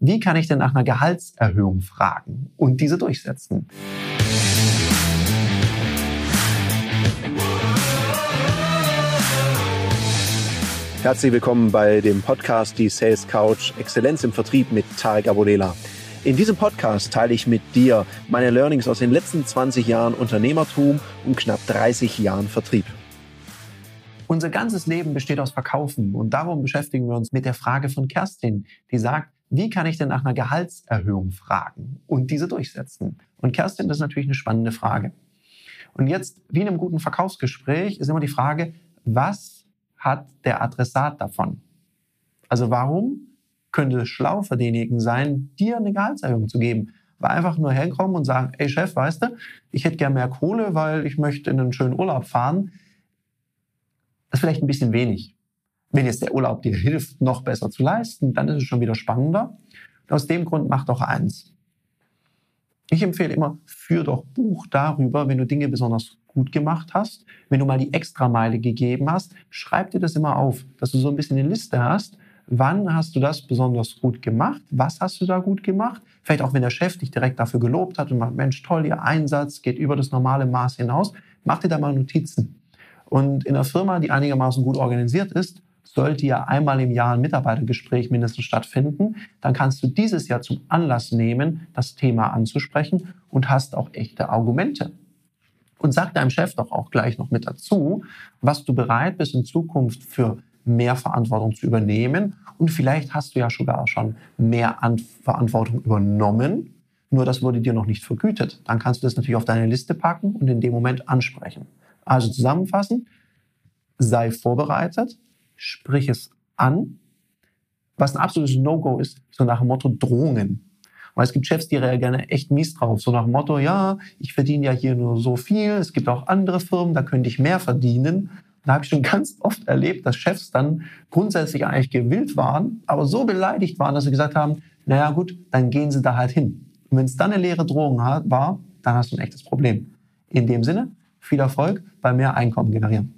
wie kann ich denn nach einer Gehaltserhöhung fragen und diese durchsetzen? Herzlich willkommen bei dem Podcast Die Sales Couch Exzellenz im Vertrieb mit Tarek Abodela. In diesem Podcast teile ich mit dir meine Learnings aus den letzten 20 Jahren Unternehmertum und knapp 30 Jahren Vertrieb. Unser ganzes Leben besteht aus Verkaufen und darum beschäftigen wir uns mit der Frage von Kerstin, die sagt, wie kann ich denn nach einer Gehaltserhöhung fragen und diese durchsetzen? Und Kerstin, das ist natürlich eine spannende Frage. Und jetzt, wie in einem guten Verkaufsgespräch, ist immer die Frage, was hat der Adressat davon? Also warum könnte es schlau für denjenigen sein, dir eine Gehaltserhöhung zu geben? Weil einfach nur herkommen und sagen, ey Chef, weißt du, ich hätte gern mehr Kohle, weil ich möchte in einen schönen Urlaub fahren. Das ist vielleicht ein bisschen wenig. Wenn jetzt der Urlaub dir hilft, noch besser zu leisten, dann ist es schon wieder spannender. Und aus dem Grund mach doch eins. Ich empfehle immer, führ doch Buch darüber, wenn du Dinge besonders gut gemacht hast, wenn du mal die Extrameile gegeben hast, schreib dir das immer auf, dass du so ein bisschen eine Liste hast, wann hast du das besonders gut gemacht, was hast du da gut gemacht, vielleicht auch wenn der Chef dich direkt dafür gelobt hat und sagt, Mensch, toll, Ihr Einsatz geht über das normale Maß hinaus, mach dir da mal Notizen. Und in einer Firma, die einigermaßen gut organisiert ist, sollte ja einmal im Jahr ein Mitarbeitergespräch mindestens stattfinden. Dann kannst du dieses Jahr zum Anlass nehmen, das Thema anzusprechen und hast auch echte Argumente. Und sag deinem Chef doch auch gleich noch mit dazu, was du bereit bist in Zukunft für mehr Verantwortung zu übernehmen. Und vielleicht hast du ja sogar schon mehr Verantwortung übernommen, nur das wurde dir noch nicht vergütet. Dann kannst du das natürlich auf deine Liste packen und in dem Moment ansprechen. Also zusammenfassend, sei vorbereitet, sprich es an. Was ein absolutes No-Go ist, so nach dem Motto Drohungen. Weil es gibt Chefs, die reagieren echt mies drauf. So nach dem Motto, ja, ich verdiene ja hier nur so viel, es gibt auch andere Firmen, da könnte ich mehr verdienen. Da habe ich schon ganz oft erlebt, dass Chefs dann grundsätzlich eigentlich gewillt waren, aber so beleidigt waren, dass sie gesagt haben, naja gut, dann gehen sie da halt hin. Und wenn es dann eine leere Drohung war, dann hast du ein echtes Problem. In dem Sinne, viel Erfolg bei mehr Einkommen generieren.